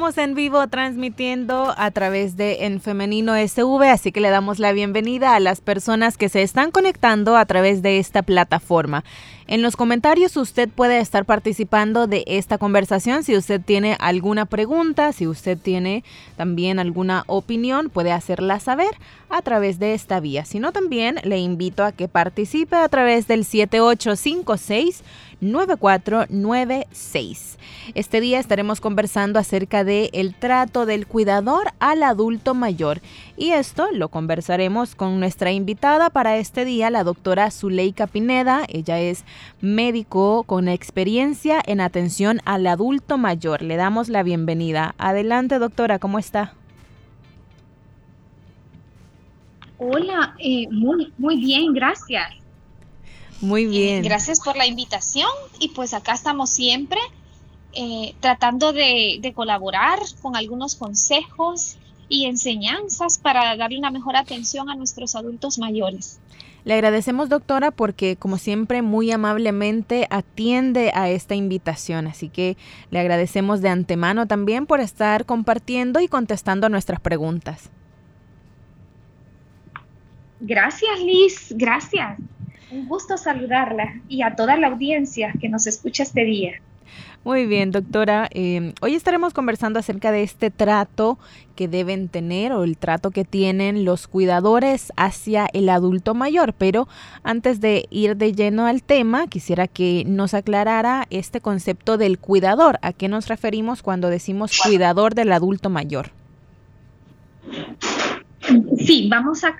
Estamos en vivo transmitiendo a través de En Femenino SV, así que le damos la bienvenida a las personas que se están conectando a través de esta plataforma. En los comentarios usted puede estar participando de esta conversación. Si usted tiene alguna pregunta, si usted tiene también alguna opinión, puede hacerla saber a través de esta vía. Si no, también le invito a que participe a través del 7856 9496. Este día estaremos conversando acerca de el trato del cuidador al adulto mayor y esto lo conversaremos con nuestra invitada para este día, la doctora Zuleika Pineda. Ella es médico con experiencia en atención al adulto mayor. Le damos la bienvenida. Adelante, doctora, ¿cómo está? Hola, eh, muy, muy bien, gracias. Muy bien. gracias por la invitación y pues acá estamos siempre eh, tratando de, colaborar con algunos consejos y enseñanzas para darle una mejor atención a nuestros adultos mayores. Le agradecemos, doctora, porque como siempre muy amablemente atiende a esta invitación. Así que le agradecemos de antemano también por estar compartiendo y contestando nuestras preguntas. Gracias, Liz. Gracias. Un gusto saludarla y a toda la audiencia que nos escucha este día. Muy bien, doctora. Em, hoy estaremos conversando acerca de este trato que deben tener o el trato que tienen los cuidadores hacia el adulto mayor. Pero antes de ir de lleno al tema, quisiera que nos aclarara este concepto del cuidador. ¿A qué nos referimos cuando decimos cuidador del adulto mayor? Sí, vamos a,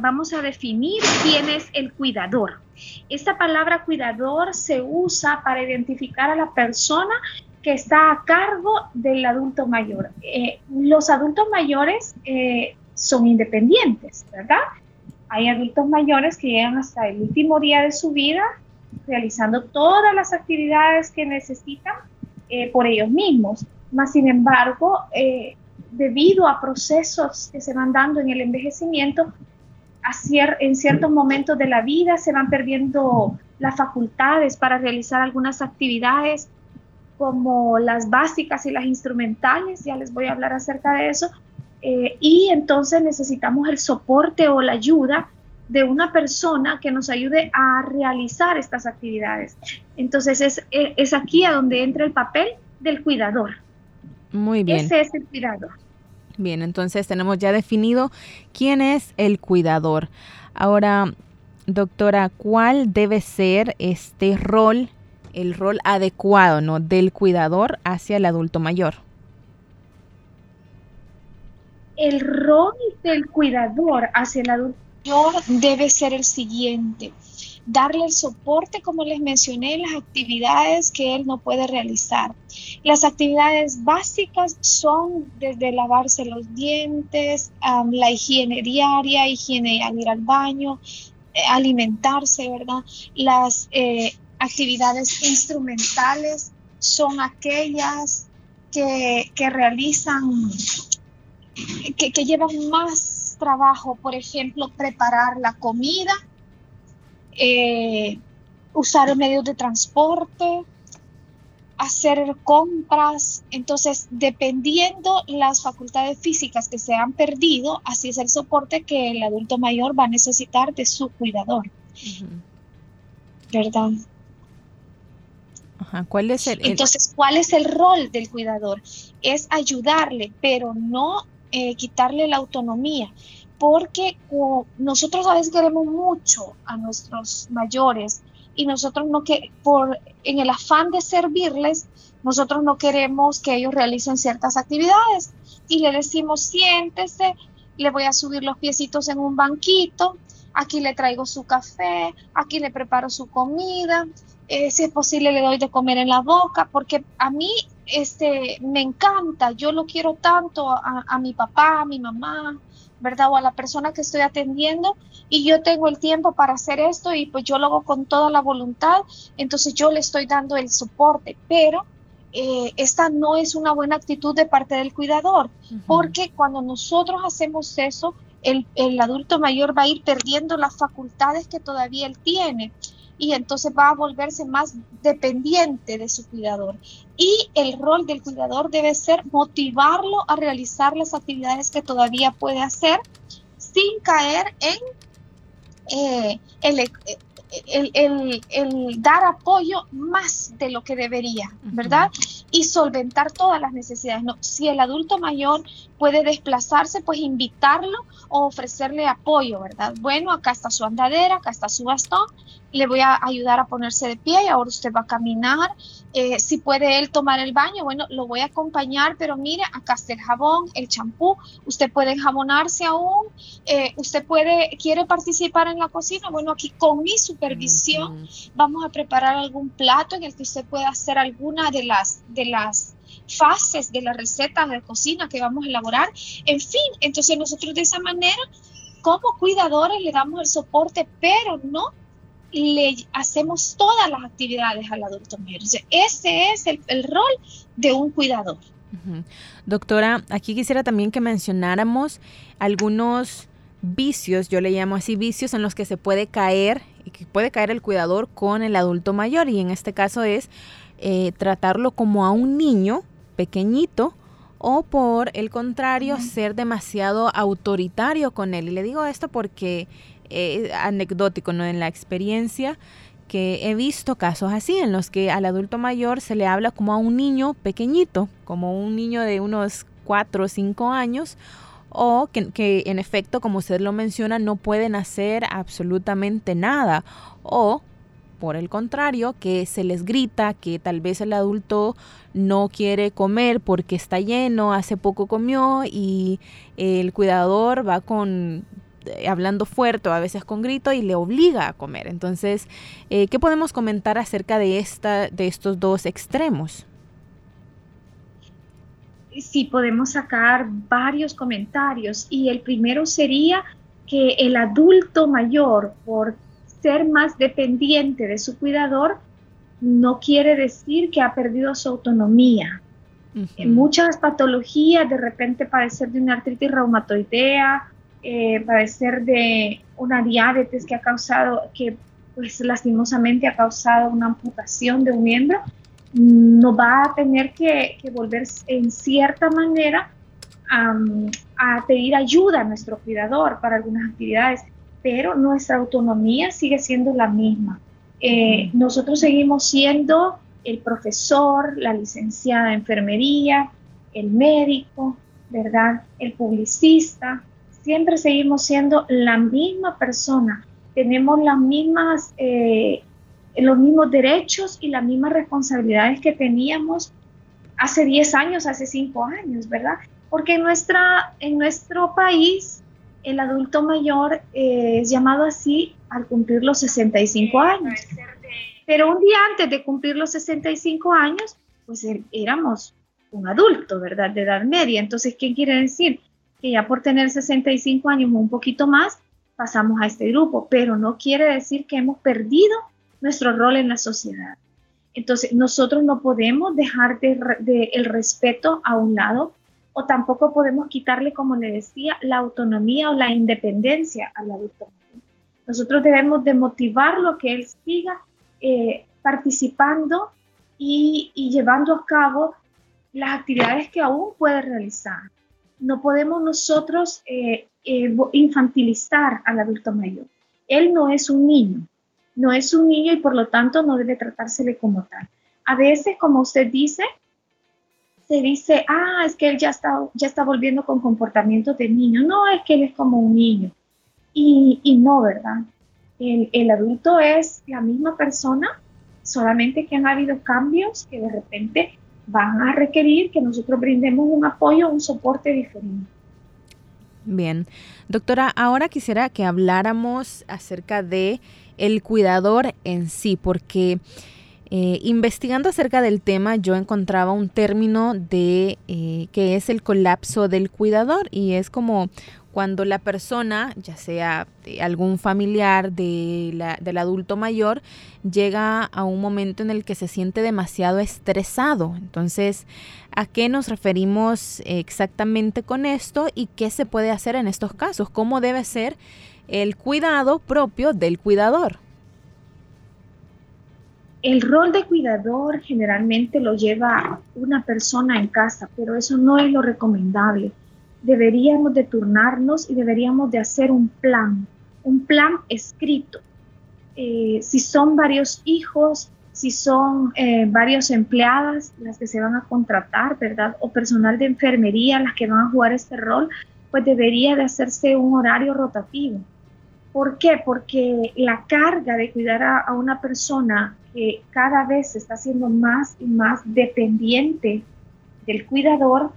vamos a definir quién es el cuidador. Esta palabra cuidador se usa para identificar a la persona que está a cargo del adulto mayor. Eh, los adultos mayores eh, son independientes, ¿verdad? Hay adultos mayores que llegan hasta el último día de su vida realizando todas las actividades que necesitan eh, por ellos mismos. Más sin embargo, debido a procesos que se van dando en el envejecimiento, en ciertos momentos de la vida se van perdiendo las facultades para realizar algunas actividades como las básicas y las instrumentales, ya les voy a hablar acerca de eso, eh, y entonces necesitamos el soporte o la ayuda de una persona que nos ayude a realizar estas actividades. Entonces es, es aquí a donde entra el papel del cuidador. Muy bien. Ese es el cuidador. Bien, entonces tenemos ya definido quién es el cuidador. Ahora, doctora, ¿cuál debe ser este rol, el rol adecuado ¿no? del cuidador hacia el adulto mayor? El rol del cuidador hacia el adulto mayor debe ser el siguiente darle el soporte, como les mencioné, las actividades que él no puede realizar. Las actividades básicas son desde lavarse los dientes, la higiene diaria, higiene al ir al baño, eh, alimentarse, ¿verdad? Las eh, actividades instrumentales son aquellas que, realizan, que, que llevan más trabajo, por ejemplo, preparar la comida, eh, usar medios de transporte, hacer compras. Entonces, dependiendo las facultades físicas que se han perdido, así es el soporte que el adulto mayor va a necesitar de su cuidador. ¿Verdad? ¿Cuál es el, Entonces, ¿cuál es el rol del cuidador? Es ayudarle, pero no eh, quitarle la autonomía porque nosotros a veces queremos mucho a nuestros mayores y nosotros no que por en el afán de servirles nosotros no queremos que ellos realicen ciertas actividades. Y le decimos siéntese le voy a subir los piecitos en un banquito aquí le traigo su café aquí le preparo su comida eh, si es posible le doy de comer en la boca porque a mí este me encanta yo lo quiero tanto a, a mi papá a mi mamá ¿verdad? O a la persona que estoy atendiendo y yo tengo el tiempo para hacer esto y pues yo lo hago con toda la voluntad, entonces yo le estoy dando el soporte, pero eh, esta no es una buena actitud de parte del cuidador, porque cuando nosotros hacemos eso, el, el, adulto mayor va a ir perdiendo las facultades que todavía él tiene y entonces va a volverse más dependiente de su cuidador. Y el rol del cuidador debe ser motivarlo a realizar las actividades que todavía puede hacer sin caer en eh, el, el, dar apoyo más de lo que debería, ¿verdad? Y solventar todas las necesidades. No, si el adulto mayor puede desplazarse, pues invitarlo o ofrecerle apoyo, ¿verdad? Bueno, acá está su andadera, acá está su bastón, le voy a ayudar a ponerse de pie y ahora usted va a caminar. Eh, si puede él tomar el baño, bueno, lo voy a acompañar, pero mire, acá está el jabón, el champú, usted puede enjabonarse aún, eh, usted puede, quiere participar en la cocina, bueno, aquí con mi supervisión vamos a preparar algún plato en el que usted pueda hacer alguna de las, de las fases de las recetas de cocina que vamos a elaborar. En fin, entonces nosotros de esa manera, como cuidadores, le damos el soporte, pero no le hacemos todas las actividades al adulto mayor. ese es el, rol de un cuidador. Doctora, aquí quisiera también que mencionáramos algunos vicios, yo le llamo así vicios en los que se puede caer y que puede caer el cuidador con el adulto mayor y en este caso es eh, tratarlo como a un niño pequeñito o por el contrario ser demasiado autoritario con él. Y le digo esto porque eh, anecdótico, ¿no? En la experiencia que he visto casos así, en los que al adulto mayor se le habla como a un niño pequeñito, como un niño de unos 4 o 5 años, o que, que, en efecto, como usted lo menciona, no pueden hacer absolutamente nada, o por el contrario, que se les grita que tal vez el adulto no quiere comer porque está lleno, hace poco comió y el cuidador va con eh, hablando fuerte o a veces con grito y le obliga a comer. Entonces, eh, ¿qué podemos comentar acerca de, esta, de estos dos extremos? Sí, podemos sacar varios comentarios y el primero sería que el adulto mayor, por ser más dependiente de su cuidador, no quiere decir que ha perdido su autonomía. En muchas patologías, de repente padecer de una artritis reumatoidea, eh, padecer de una diabetes que ha causado, que pues lastimosamente ha causado una amputación de un miembro, no va a tener que, volver en cierta manera a pedir ayuda a nuestro cuidador para algunas actividades, pero nuestra autonomía sigue siendo la misma. Eh, nosotros seguimos siendo el profesor, la licenciada de enfermería, el médico, ¿verdad? El publicista, siempre seguimos siendo la misma persona, tenemos las mismas, eh, los mismos derechos y las mismas responsabilidades que teníamos hace 10 años, hace 5 años, ¿verdad? Porque en, nuestra, en nuestro país el adulto mayor eh, es llamado así al cumplir los 65 años. Pero un día antes de cumplir los 65 años, pues éramos un adulto, ¿verdad? De edad media. Entonces, ¿qué quiere decir? que ya por tener 65 años o un poquito más, pasamos a este grupo, pero no quiere decir que hemos perdido nuestro rol en la sociedad. Entonces, nosotros no podemos dejar de, el respeto a un lado o tampoco podemos quitarle, como le decía, la autonomía o la independencia al adulto. Nosotros debemos de motivarlo que él siga eh, participando y, y llevando a cabo las actividades que aún puede realizar no podemos nosotros eh, eh, infantilizar al adulto mayor. Él no es un niño, no es un niño y por lo tanto no debe tratársele como tal. A veces, como usted dice, se dice, ah, es que él ya está, ya está volviendo con comportamiento de niño. No, es que él es como un niño. Y, y no, ¿verdad? El, el, adulto es la misma persona, solamente que han habido cambios que de repente van a requerir que nosotros brindemos un apoyo, un soporte diferente. Bien, doctora, ahora quisiera que habláramos acerca de el cuidador en sí, porque eh, investigando acerca del tema yo encontraba un término de eh, que es el colapso del cuidador y es como cuando la persona, ya sea algún familiar de del adulto mayor, llega a un momento en el que se siente demasiado estresado. Entonces, ¿a qué nos referimos exactamente con esto y qué se puede hacer en estos casos? ¿Cómo debe ser el cuidado propio del cuidador? El rol de cuidador generalmente lo lleva una persona en casa, pero eso no es lo recomendable deberíamos de turnarnos y deberíamos de hacer un plan, un plan escrito. Eh, si son varios hijos, si son eh, varios empleadas las que se van a contratar, ¿verdad? O personal de enfermería las que van a jugar este rol, pues debería de hacerse un horario rotativo. ¿Por qué? Porque la carga de cuidar a, una persona que cada vez se está haciendo más y más dependiente del cuidador,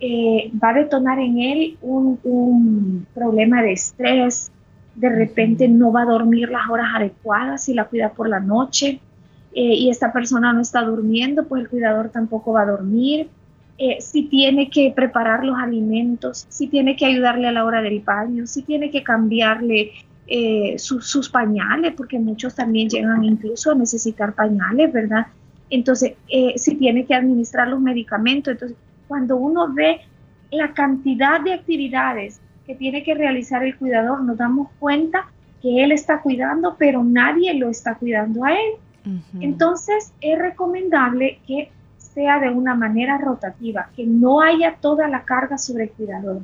eh, va a detonar en él un, problema de estrés, de repente no va a dormir las horas adecuadas si la cuida por la noche eh, y esta persona no está durmiendo, pues el cuidador tampoco va a dormir. Eh, si tiene que preparar los alimentos, si tiene que ayudarle a la hora del baño, si tiene que cambiarle sus pañales, porque muchos también llegan incluso a necesitar pañales, ¿verdad? Entonces, si tiene que administrar los medicamentos, entonces cuando uno ve la cantidad de actividades que tiene que realizar el cuidador, nos damos cuenta que él está cuidando, pero nadie lo está cuidando a él. Entonces, es recomendable que sea de una manera rotativa, que no haya toda la carga sobre el cuidador.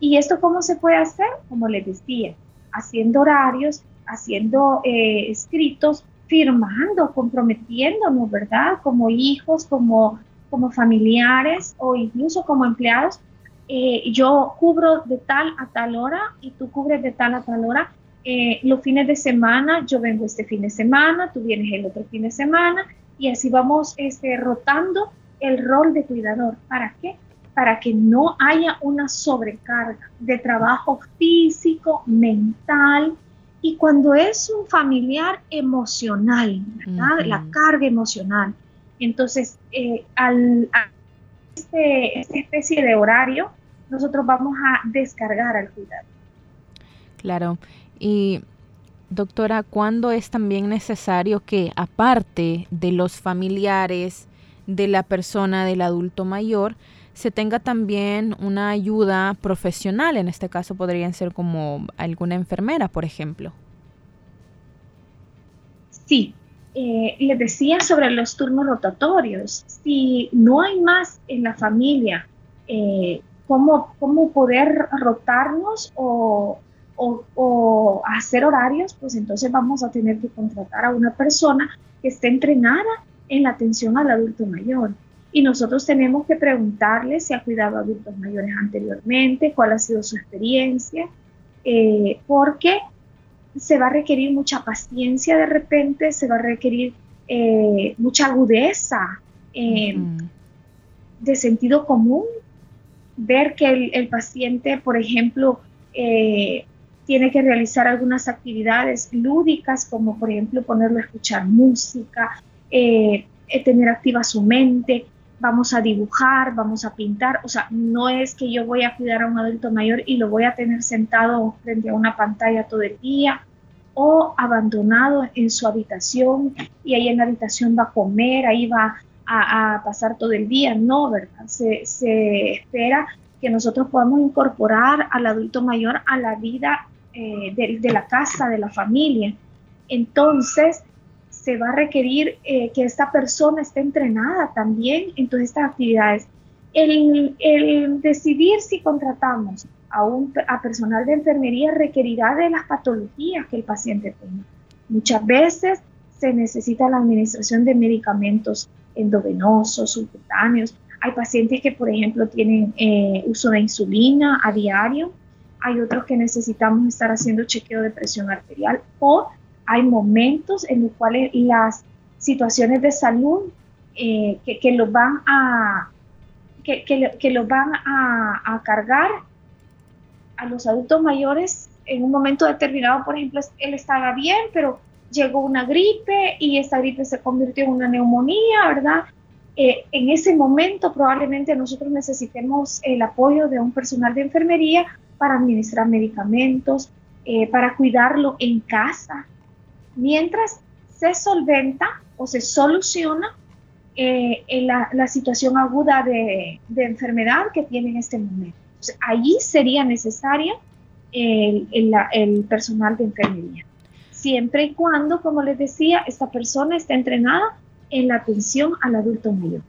¿Y esto cómo se puede hacer? Como les decía, haciendo horarios, haciendo eh, escritos, firmando, comprometiéndonos, ¿verdad? Como hijos, como como familiares o incluso como empleados, eh, yo cubro de tal a tal hora y tú cubres de tal a tal hora. Eh, los fines de semana, yo vengo este fin de semana, tú vienes el otro fin de semana y así vamos este, rotando el rol de cuidador. ¿Para qué? Para que no haya una sobrecarga de trabajo físico, mental, y cuando es un familiar emocional, ¿verdad? La carga emocional. Entonces, eh, al, a este, esta especie de horario, nosotros vamos a descargar al cuidado. Claro. Y doctora, ¿cuándo es también necesario que, aparte de los familiares de la persona, del adulto mayor, se tenga también una ayuda profesional? En este caso podrían ser como alguna enfermera, por ejemplo. Sí, eh, les decía sobre los turnos rotatorios. Si no hay más en la familia, eh, ¿cómo, poder rotarnos o, hacer horarios? Pues entonces vamos a tener que contratar a una persona que esté entrenada en la atención al adulto mayor. Y nosotros tenemos que preguntarle si ha cuidado a adultos mayores anteriormente, cuál ha sido su experiencia, eh, porque se va a requerir mucha paciencia de repente, se va a requerir eh, mucha agudeza eh, de sentido común, ver que el, paciente, por ejemplo, eh, tiene que realizar algunas actividades lúdicas, como por ejemplo ponerlo a escuchar música, tener activa su mente, vamos a dibujar, vamos a pintar, o sea, no es que yo voy a cuidar a un adulto mayor y lo voy a tener sentado frente a una pantalla todo el día o abandonado en su habitación y ahí en la habitación va a comer, ahí va a, pasar todo el día, no, ¿verdad? Se, espera que nosotros podamos incorporar al adulto mayor a la vida eh, de, la casa, de la familia. Entonces, se va a requerir eh, que esta persona esté entrenada también en todas estas actividades. El, decidir si contratamos a, un, a personal de enfermería requerirá de las patologías que el paciente tenga. Muchas veces se necesita la administración de medicamentos endovenosos, subcutáneos. Hay pacientes que, por ejemplo, tienen eh, uso de insulina a diario. Hay otros que necesitamos estar haciendo chequeo de presión arterial o hay momentos en los cuales las situaciones de salud eh, que, los van a que, que, los van a, cargar a los adultos mayores en un momento determinado, por ejemplo, él estaba bien, pero llegó una gripe y esa gripe se convirtió en una neumonía, ¿verdad? Eh, en ese momento probablemente nosotros necesitemos el apoyo de un personal de enfermería para administrar medicamentos, eh, para cuidarlo en casa, mientras se solventa o se soluciona eh, la, situación aguda de, enfermedad que tiene en este momento. allí sería necesaria el, el, personal de enfermería, siempre y cuando, como les decía, esta persona esté entrenada en la atención al adulto mayor.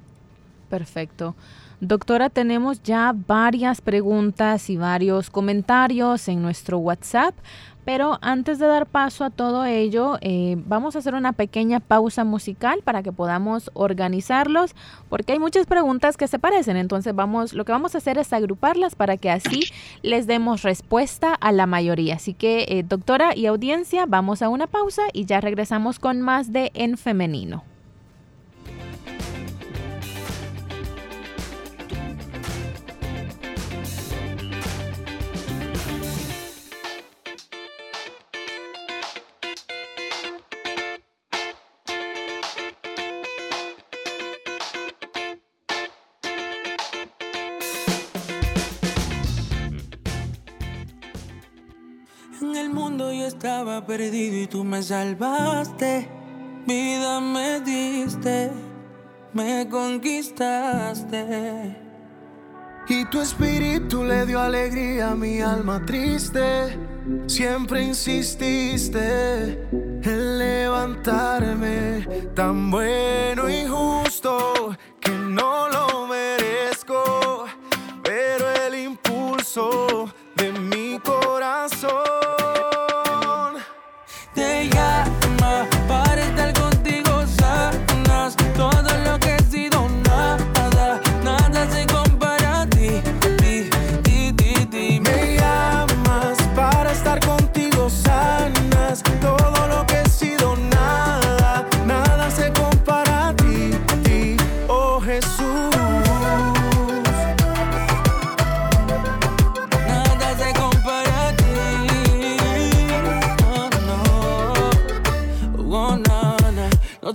Perfecto. Doctora, tenemos ya varias preguntas y varios comentarios en nuestro WhatsApp. Pero antes de dar paso a todo ello, eh, vamos a hacer una pequeña pausa musical para que podamos organizarlos, porque hay muchas preguntas que se parecen. Entonces vamos, lo que vamos a hacer es agruparlas para que así les demos respuesta a la mayoría. Así que, eh, doctora y audiencia, vamos a una pausa y ya regresamos con más de En Femenino. Estaba perdido y tú me salvaste. Vida me diste, me conquistaste. Y tu espíritu le dio alegría a mi alma triste. Siempre insististe en levantarme, tan bueno y justo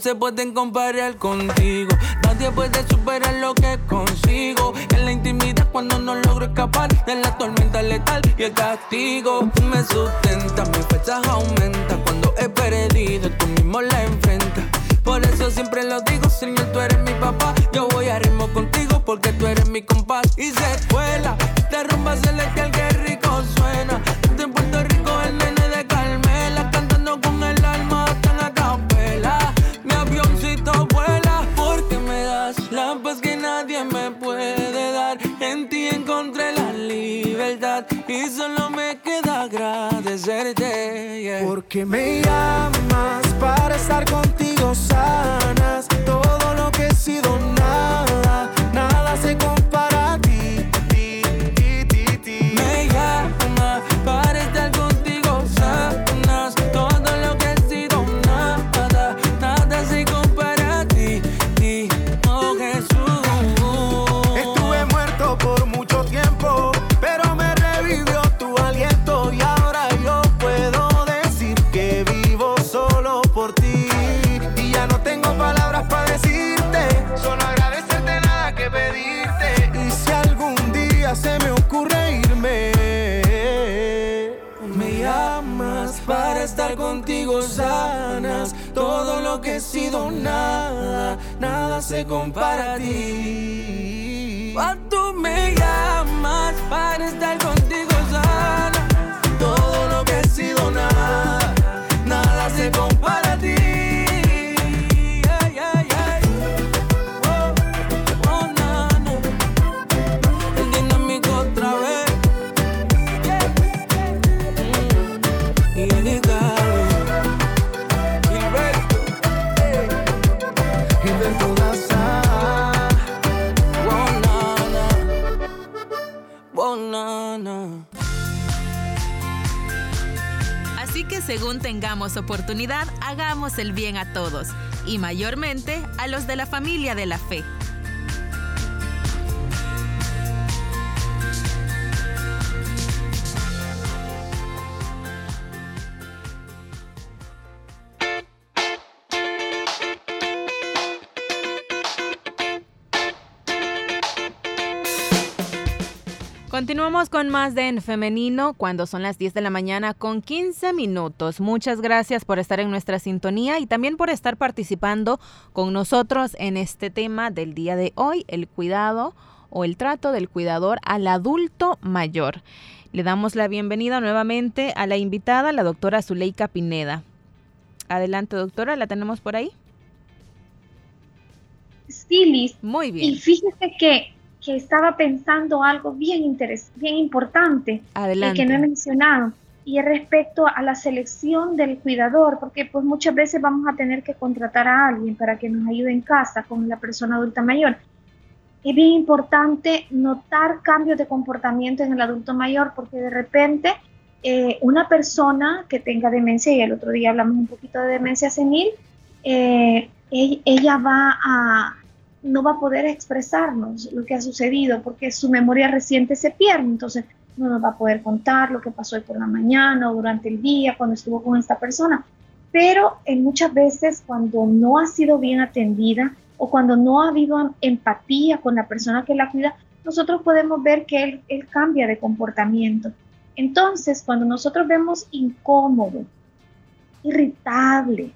se pueden comparar contigo. Nadie puede superar lo que consigo. En la intimidad cuando no logro escapar de la tormenta letal y el castigo me sustenta. Mi fuerza aumenta cuando he perdido. Tú mismo la enfrentas. Por eso siempre lo digo, Señor, tú eres mi papá. Yo voy a ritmo contigo porque tú eres mi compás. Y se escuela, te rumba celestial, que rico suena. en Puerto Rico, el nene de Carmela, cantando con el alma vuela porque me das la paz que nadie me puede dar. En ti encontré la libertad y solo me queda agradecerte. Porque me llamas para estar contigo oportunidad, hagamos el bien a todos, y mayormente a los de la familia de la fe. Continuamos con más de En Femenino cuando son las 10 de la mañana con 15 minutos. Muchas gracias por estar en nuestra sintonía y también por estar participando con nosotros en este tema del día de hoy, el cuidado o el trato del cuidador al adulto mayor. Le damos la bienvenida nuevamente a la invitada, la doctora Zuleika Pineda. Adelante, doctora, ¿la tenemos por ahí? Sí, Liz. Muy bien. Y fíjese que que estaba pensando algo bien interesante, bien importante y que no he mencionado y es respecto a la selección del cuidador, porque pues muchas veces vamos a tener que contratar a alguien para que nos ayude en casa con la persona adulta mayor. Es bien importante notar cambios de comportamiento en el adulto mayor, porque de repente eh, una persona que tenga demencia, y el otro día hablamos un poquito de demencia senil, eh, ella va a, no va a poder expresarnos lo que ha sucedido porque su memoria reciente se pierde, entonces no nos va a poder contar lo que pasó hoy por la mañana o durante el día cuando estuvo con esta persona. Pero muchas veces cuando no ha sido bien atendida o cuando no ha habido empatía con la persona que la cuida, nosotros podemos ver que él cambia de comportamiento. Entonces, cuando nosotros vemos incómodo, irritable,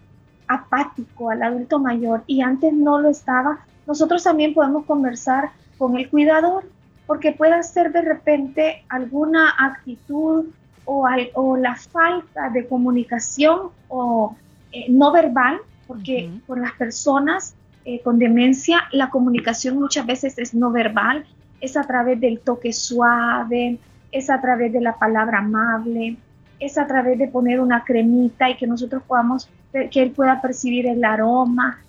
apático al adulto mayor y antes no lo estaba, nosotros también podemos conversar con el cuidador, porque puede ser de repente alguna actitud o, o la falta de comunicación o eh, no verbal, porque con las personas eh, con demencia la comunicación muchas veces es no verbal, es a través del toque suave, es a través de la palabra amable, es a través de poner una cremita y que nosotros podamos, que él pueda percibir el aroma,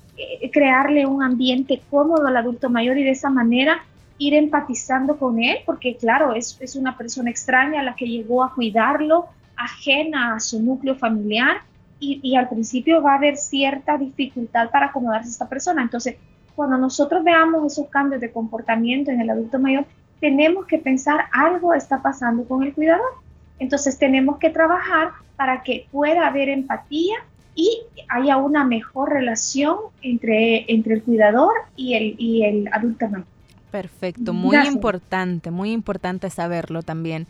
crearle un ambiente cómodo al adulto mayor y de esa manera ir empatizando con él, porque claro, es, es una persona extraña a la que llegó a cuidarlo, ajena a su núcleo familiar y, y, al principio va a haber cierta dificultad para acomodarse a esta persona. Entonces, cuando nosotros veamos esos cambios de comportamiento en el adulto mayor, tenemos que pensar algo está pasando con el cuidador. Entonces tenemos que trabajar para que pueda haber empatía y haya una mejor relación entre, entre el cuidador y el, y el adulto mayor. Perfecto, muy importante, muy importante saberlo también.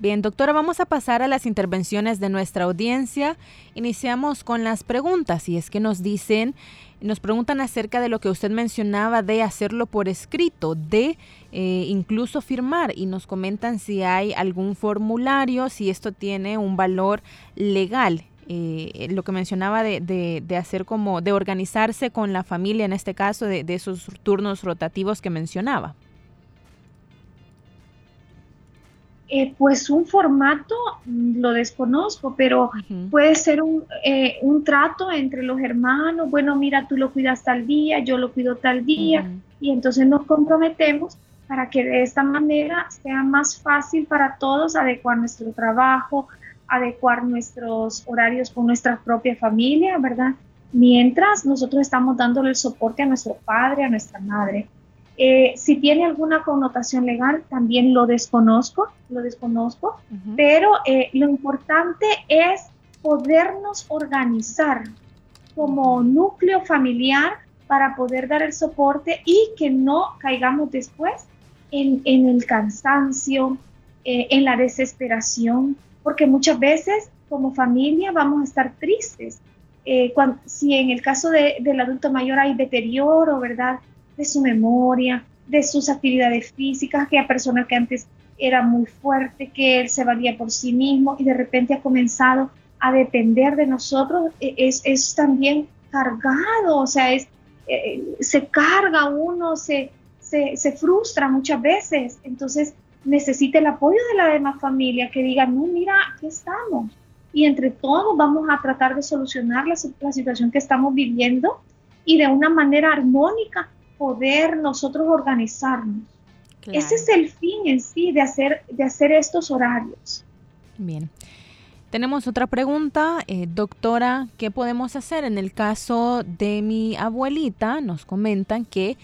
Bien, doctora, vamos a pasar a las intervenciones de nuestra audiencia. Iniciamos con las preguntas y es que nos dicen, nos preguntan acerca de lo que usted mencionaba de hacerlo por escrito, de eh, incluso firmar y nos comentan si hay algún formulario, si esto tiene un valor legal. Eh, lo que mencionaba de, de, hacer como, de organizarse con la familia en este caso, de, esos turnos rotativos que mencionaba? Eh, pues un formato mm, lo desconozco, pero puede ser un, eh, un, trato entre los hermanos, bueno, mira, tú lo cuidas tal día, yo lo cuido tal día, y entonces nos comprometemos para que de esta manera sea más fácil para todos adecuar nuestro trabajo, adecuar nuestros horarios con nuestra propia familia, ¿verdad? Mientras nosotros estamos dándole el soporte a nuestro padre, a nuestra madre. Eh, si tiene alguna connotación legal, también lo desconozco, lo desconozco, pero eh, lo importante es podernos organizar como núcleo familiar para poder dar el soporte y que no caigamos después en, el cansancio, eh, en la desesperación, porque muchas veces como familia vamos a estar tristes. Eh, si en el caso del adulto mayor hay deterioro, ¿verdad? De su memoria, de sus actividades físicas, que a persona que antes era muy fuerte, que él se valía por sí mismo y de repente ha comenzado a depender de nosotros, e, es, es también cargado, o sea, es, eh, se carga uno, se, se, se frustra muchas veces. Entonces, necesita el apoyo de la demás familia que diga, no, mira, aquí estamos. Y entre todos vamos a tratar de solucionar la, situación que estamos viviendo y de una manera armónica poder nosotros organizarnos. Ese es el fin en sí de hacer, de hacer estos horarios. Bien. Tenemos otra pregunta, eh, doctora, ¿qué podemos hacer en el caso de mi abuelita? Nos comentan que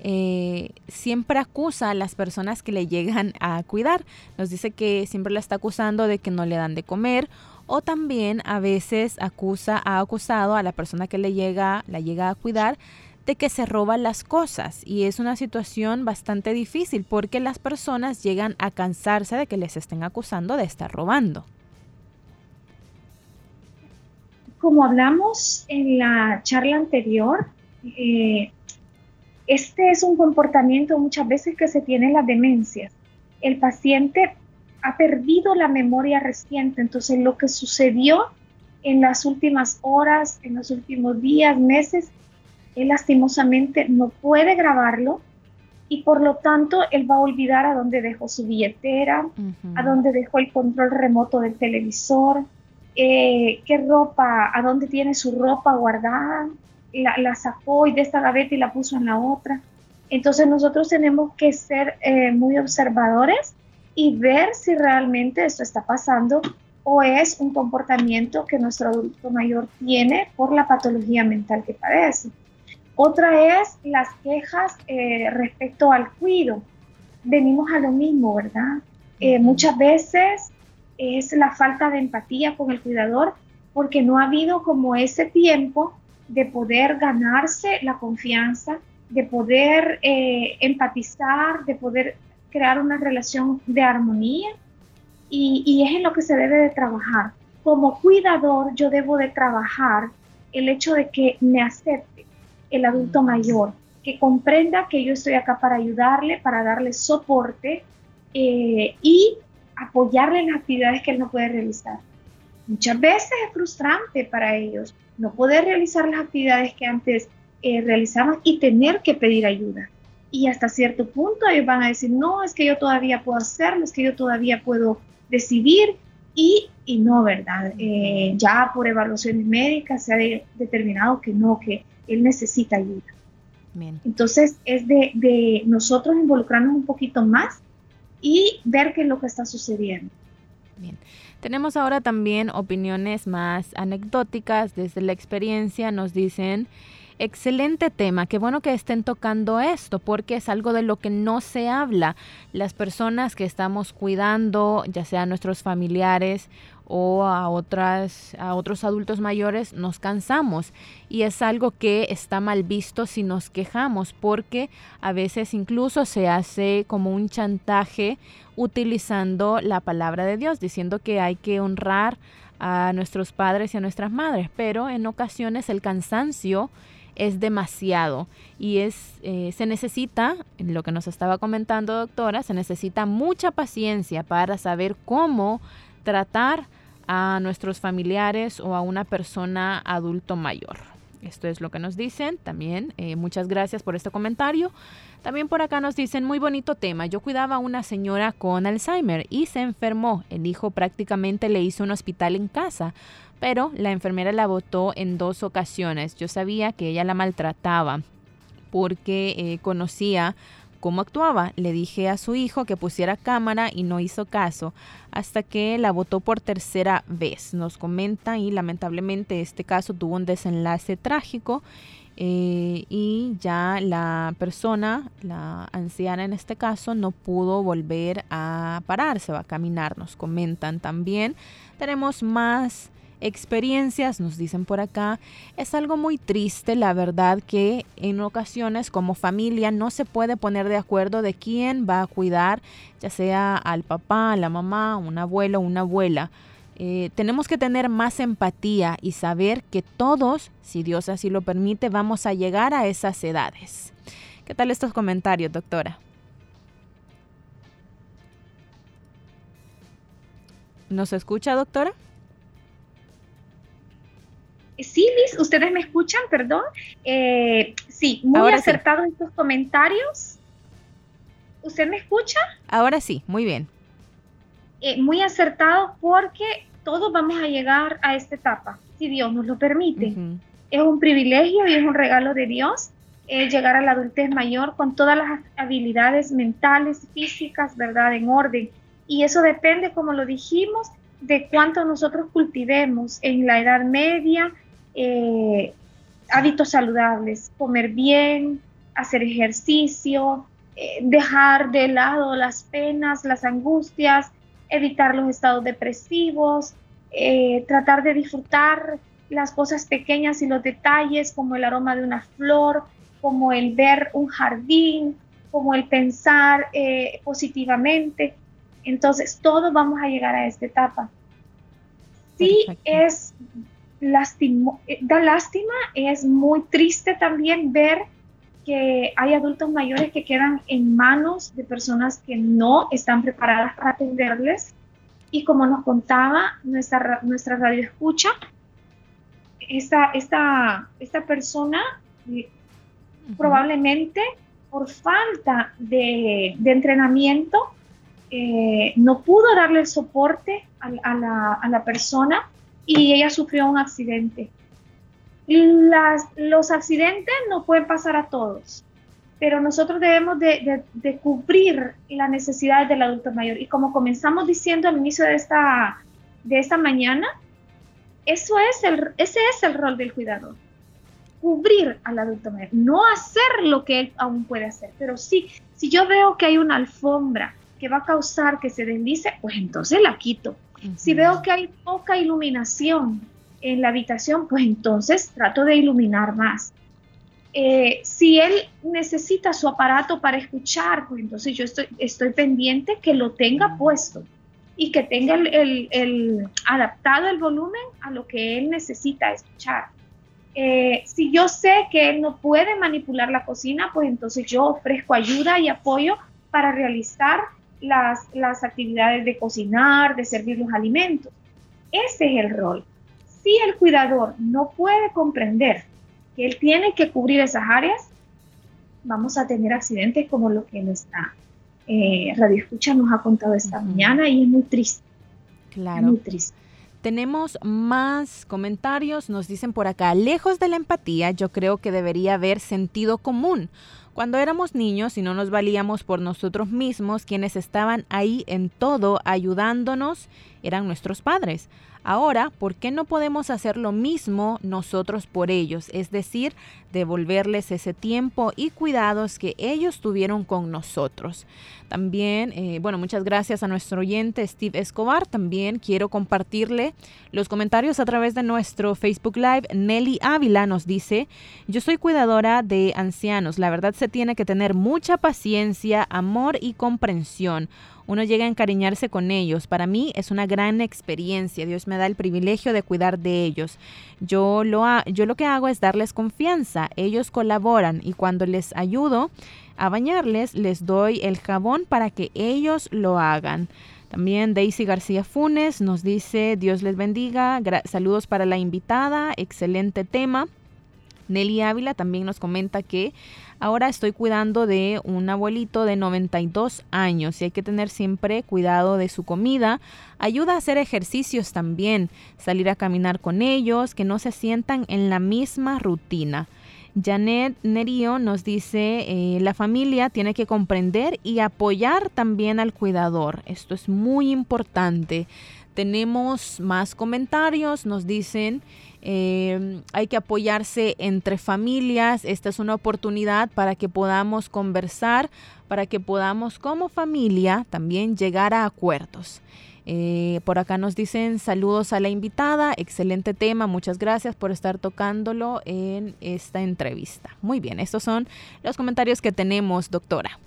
eh, siempre acusa a las personas que le llegan a cuidar. Nos dice que siempre la está acusando de que no le dan de comer o también a veces acusa, ha acusado a la persona que le llega, la llega a cuidar de que se roban las cosas y es una situación bastante difícil porque las personas llegan a cansarse de que les estén acusando de estar robando. Como hablamos en la charla anterior, eh, este es un comportamiento muchas veces que se tiene en las demencias. El paciente ha perdido la memoria reciente, entonces lo que sucedió en las últimas horas, en los últimos días, meses, él lastimosamente no puede grabarlo y por lo tanto él va a olvidar a dónde dejó su billetera, a dónde dejó el control remoto del televisor, eh, qué ropa, a dónde tiene su ropa guardada, la, sacó y de esta gaveta y la puso en la otra. Entonces nosotros tenemos que ser eh, muy observadores y ver si realmente esto está pasando o es un comportamiento que nuestro adulto mayor tiene por la patología mental que padece. Otra es las quejas eh, respecto al cuido. Venimos a lo mismo, ¿verdad? Eh, muchas veces es la falta de empatía con el cuidador porque no ha habido como ese tiempo de poder ganarse la confianza, de poder eh, empatizar, de poder crear una relación de armonía y, es en lo que se debe de trabajar. Como cuidador yo debo de trabajar el hecho de que me acepte el adulto mayor, que comprenda que yo estoy acá para ayudarle, para darle soporte eh, y apoyarle en las actividades que él no puede realizar. Muchas veces es frustrante para ellos no poder realizar las actividades que antes eh, realizaban y tener que pedir ayuda. Y hasta cierto punto ellos van a decir, no, es que yo todavía puedo hacerlo, es que yo todavía puedo decidir y, y no, ¿verdad? Eh, ya por evaluaciones médicas se ha determinado que no, que él necesita ayuda. Entonces es de, de nosotros involucrarnos un poquito más y ver qué es lo que está sucediendo. Bien. Tenemos ahora también opiniones más anecdóticas desde la experiencia. Nos dicen, excelente tema, qué bueno que estén tocando esto porque es algo de lo que no se habla. Las personas que estamos cuidando, ya sea nuestros familiares o a otras a otros adultos mayores nos cansamos. Y es algo que está mal visto si nos quejamos porque a veces incluso se hace como un chantaje utilizando la palabra de Dios diciendo que hay que honrar a nuestros padres y a nuestras madres. Pero en ocasiones el cansancio es demasiado y es eh, se necesita lo que nos estaba comentando doctora se necesita mucha paciencia para saber cómo tratar a nuestros familiares o a una persona adulto mayor. Esto es lo que nos dicen también. Eh, muchas gracias por este comentario. También por acá nos dicen, muy bonito tema. Yo cuidaba a una señora con Alzheimer y se enfermó. El hijo prácticamente le hizo un hospital en casa, pero la enfermera la votó en dos ocasiones. Yo sabía que ella la maltrataba porque eh, conocía cómo actuaba. Le dije a su hijo que pusiera cámara y no hizo caso hasta que la votó por tercera vez. Nos comenta y lamentablemente este caso tuvo un desenlace trágico eh, y ya la persona, la anciana en este caso, no pudo volver a pararse o a caminar. Nos comentan también. Tenemos más experiencias, nos dicen por acá. Es algo muy triste, la verdad, que en ocasiones como familia no se puede poner de acuerdo de quién va a cuidar, ya sea al papá, a la mamá, un abuelo, una abuela. Eh, tenemos que tener más empatía y saber que todos, si Dios así lo permite, vamos a llegar a esas edades. ¿Qué tal estos comentarios, doctora? ¿Nos escucha, doctora? Sí, Liz, ¿ustedes me escuchan? Perdón. Eh, sí, muy acertado en tus comentarios. ¿Usted me escucha? Ahora sí, muy bien. Eh, muy acertado porque todos vamos a llegar a esta etapa, si Dios nos lo permite. Es un privilegio y es un regalo de Dios eh, llegar a la adultez mayor con todas las habilidades mentales, físicas, ¿verdad? En orden. Y eso depende, como lo dijimos, de cuánto nosotros cultivemos en la edad media, eh, hábitos saludables, comer bien, hacer ejercicio, eh, dejar de lado las penas, las angustias, evitar los estados depresivos, eh, tratar de disfrutar las cosas pequeñas y los detalles como el aroma de una flor, como el ver un jardín, como el pensar eh, positivamente. Entonces, todos vamos a llegar a esta etapa. Sí es lastimo, eh, da lástima, es muy triste también ver que hay adultos mayores que quedan en manos de personas que no están preparadas para atenderles. Y como nos contaba nuestra, nuestra radio escucha, esta, esta, esta persona eh, probablemente por falta de, entrenamiento eh, no pudo darle el soporte a, la, a, la, persona y ella sufrió un accidente. Los accidentes no pueden pasar a todos, pero nosotros debemos de, de, cubrir las necesidades del adulto mayor. Y como comenzamos diciendo al inicio de esta, de esta mañana, eso es el, ese es el rol del cuidador cubrir al adulto mayor, no hacer lo que él aún puede hacer, pero sí, si yo veo que hay una alfombra que va a causar que se deslice, pues entonces la quito. Si veo que hay poca iluminación en la habitación, pues entonces trato de iluminar más. Eh, si él necesita su aparato para escuchar, pues entonces yo estoy, estoy pendiente que lo tenga puesto y que tenga el, el adaptado el volumen a lo que él necesita escuchar. Eh, si yo sé que él no puede manipular la cocina, pues entonces yo ofrezco ayuda y apoyo para realizar las, las actividades de cocinar, de servir los alimentos. Ese es el rol. Si el cuidador no puede comprender que él tiene que cubrir esas áreas, vamos a tener accidentes como lo que nuestra eh, radio escucha nos ha contado esta mañana y es muy triste. Claro. Muy triste. Tenemos más comentarios, nos dicen por acá, lejos de la empatía, yo creo que debería haber sentido común. Cuando éramos niños y no nos valíamos por nosotros mismos, quienes estaban ahí en todo ayudándonos eran nuestros padres. Ahora, ¿por qué no podemos hacer lo mismo nosotros por ellos? Es decir, devolverles ese tiempo y cuidados que ellos tuvieron con nosotros. También, eh, bueno, muchas gracias a nuestro oyente Steve Escobar. También quiero compartirle los comentarios a través de nuestro Facebook Live. Nelly Ávila nos dice, yo soy cuidadora de ancianos. La verdad se tiene que tener mucha paciencia, amor y comprensión uno llega a encariñarse con ellos. Para mí es una gran experiencia. Dios me da el privilegio de cuidar de ellos. Yo lo, yo lo que hago es darles confianza. Ellos colaboran y cuando les ayudo a bañarles, les doy el jabón para que ellos lo hagan. También Daisy García Funes nos dice, Dios les bendiga, saludos para la invitada, excelente tema. Nelly Ávila también nos comenta que ahora estoy cuidando de un abuelito de 92 años y hay que tener siempre cuidado de su comida. Ayuda a hacer ejercicios también, salir a caminar con ellos, que no se sientan en la misma rutina. Janet Nerio nos dice, eh, la familia tiene que comprender y apoyar también al cuidador. Esto es muy importante. Tenemos más comentarios, nos dicen, eh, hay que apoyarse entre familias. Esta es una oportunidad para que podamos conversar, para que podamos como familia también llegar a acuerdos. Eh, por acá nos dicen saludos a la invitada, excelente tema, muchas gracias por estar tocándolo en esta entrevista. Muy bien, estos son los comentarios que tenemos, doctora.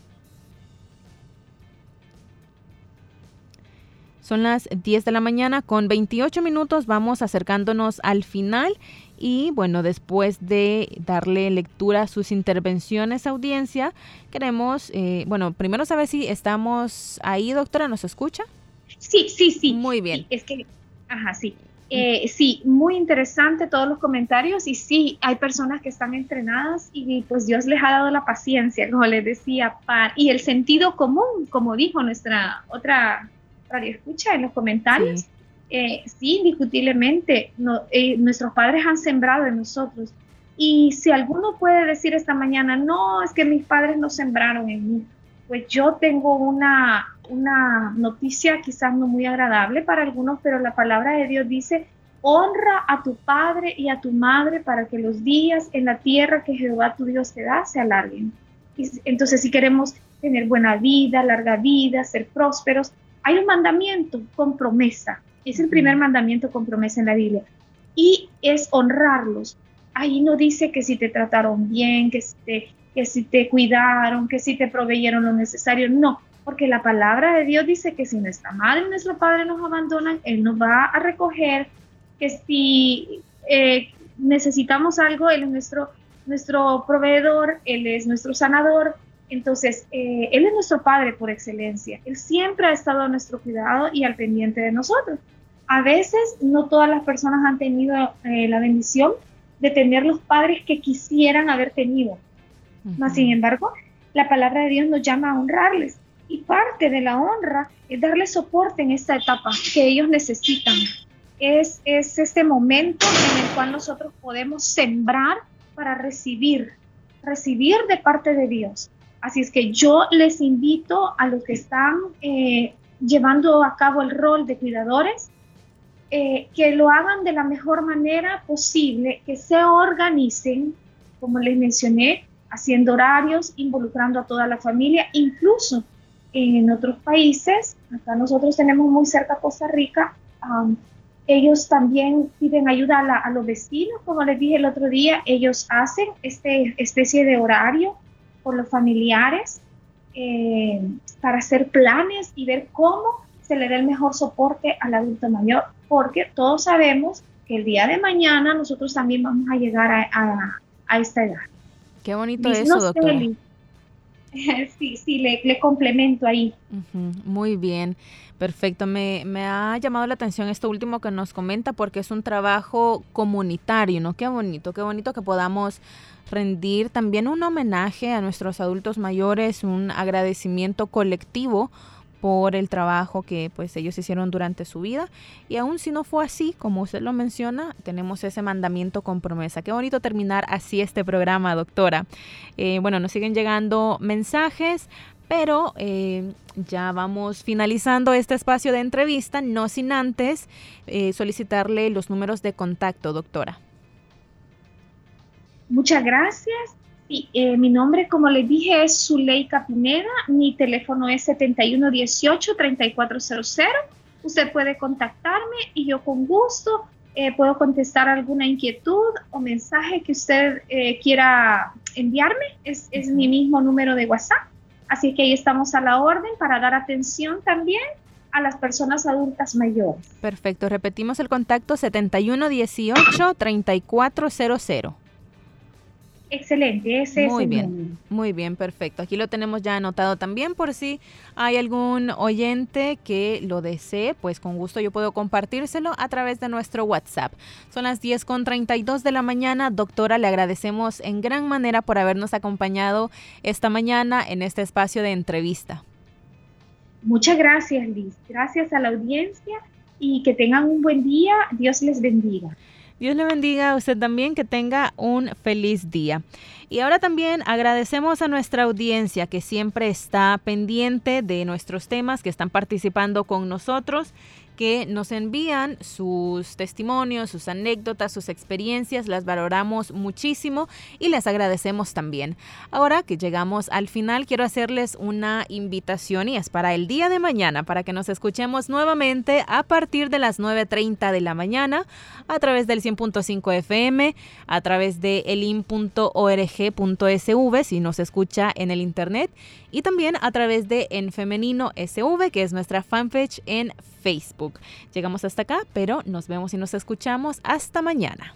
Son las 10 de la mañana con 28 minutos, vamos acercándonos al final y bueno, después de darle lectura a sus intervenciones audiencia, queremos, eh, bueno, primero saber si estamos ahí, doctora, ¿nos escucha? Sí, sí, sí. Muy bien. es que, ajá, sí. Eh, sí, muy interesante todos los comentarios y sí, hay personas que están entrenadas y pues Dios les ha dado la paciencia, como les decía, y el sentido común, como dijo nuestra otra radio escucha en los comentarios. Sí, eh, sí indiscutiblemente, no, eh, nuestros padres han sembrado en nosotros. Y si alguno puede decir esta mañana, no, es que mis padres no sembraron en mí, pues yo tengo una, una noticia quizás no muy agradable para algunos, pero la palabra de Dios dice, honra a tu padre y a tu madre para que los días en la tierra que Jehová tu Dios te da se alarguen. Y entonces si queremos tener buena vida, larga vida, ser prósperos, hay un mandamiento con promesa. Es el primer mandamiento con promesa en la Biblia. Y es honrarlos. ahí no dice que si te trataron bien, que si te, que si te cuidaron, que si te proveyeron lo necesario, no, porque la palabra de Dios dice que si nuestra madre y nuestro padre nos abandonan, Él nos va a recoger, que si eh, necesitamos algo, Él es nuestro, nuestro proveedor, Él es nuestro sanador, entonces, eh, Él es nuestro Padre por excelencia. Él siempre ha estado a nuestro cuidado y al pendiente de nosotros. A veces no todas las personas han tenido eh, la bendición de tener los padres que quisieran haber tenido. sin embargo, la palabra de Dios nos llama a honrarles. Y parte de la honra es darles soporte en esta etapa que ellos necesitan. Es, es este momento en el cual nosotros podemos sembrar para recibir, recibir de parte de Dios. Así es que yo les invito a los que están eh, llevando a cabo el rol de cuidadores, eh, que lo hagan de la mejor manera posible, que se organicen, como les mencioné, haciendo horarios, involucrando a toda la familia, incluso en otros países, acá nosotros tenemos muy cerca Costa Rica, ellos también piden ayuda a, a, los vecinos, como les dije el otro día, ellos hacen este especie de horario por los familiares eh, para hacer planes y ver cómo se le da el mejor soporte al adulto mayor, porque todos sabemos que el día de mañana nosotros también vamos a llegar a, esta edad. Qué bonito eso, doctora. sí, sí, le, complemento ahí. muy bien, perfecto. Me, me, ha llamado la atención esto último que nos comenta porque es un trabajo comunitario, ¿no? Qué bonito, qué bonito que podamos rendir también un homenaje a nuestros adultos mayores, un agradecimiento colectivo por el trabajo que pues ellos hicieron durante su vida. Y aún si no fue así como usted lo menciona tenemos ese mandamiento con promesa. Qué bonito terminar así este programa doctora. Eh, bueno nos siguen llegando mensajes pero eh, ya vamos finalizando este espacio de entrevista no sin antes eh, solicitarle los números de contacto doctora. Muchas gracias. Eh, mi nombre, como les dije, es Zuleika Pineda. Mi teléfono es 7118-3400. Usted puede contactarme y yo con gusto eh, puedo contestar alguna inquietud o mensaje que usted eh, quiera enviarme. Es, es mi mismo número de WhatsApp. Así que ahí estamos a la orden para dar atención también a las personas adultas mayores. Perfecto. Repetimos el contacto 7118-3400. Excelente, ese muy bien, muy bien, perfecto. Aquí lo tenemos ya anotado también por si hay algún oyente que lo desee, pues con gusto yo puedo compartírselo a través de nuestro WhatsApp. Son las 10 con 32 de la mañana. Doctora, le agradecemos en gran manera por habernos acompañado esta mañana en este espacio de entrevista. Muchas gracias, Liz. Gracias a la audiencia y que tengan un buen día. Dios les bendiga. Dios le bendiga a usted también, que tenga un feliz día. Y ahora también agradecemos a nuestra audiencia que siempre está pendiente de nuestros temas, que están participando con nosotros que nos envían sus testimonios, sus anécdotas, sus experiencias, las valoramos muchísimo y les agradecemos también. Ahora que llegamos al final, quiero hacerles una invitación y es para el día de mañana, para que nos escuchemos nuevamente a partir de las 9.30 de la mañana a través del 100.5 FM, a través de elin.org.sv si nos escucha en el internet y también a través de En Femenino SV, que es nuestra fanpage en Facebook. Llegamos hasta acá, pero nos vemos y nos escuchamos hasta mañana.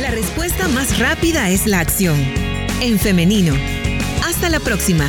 La respuesta más rápida es la acción. En femenino. Hasta la próxima.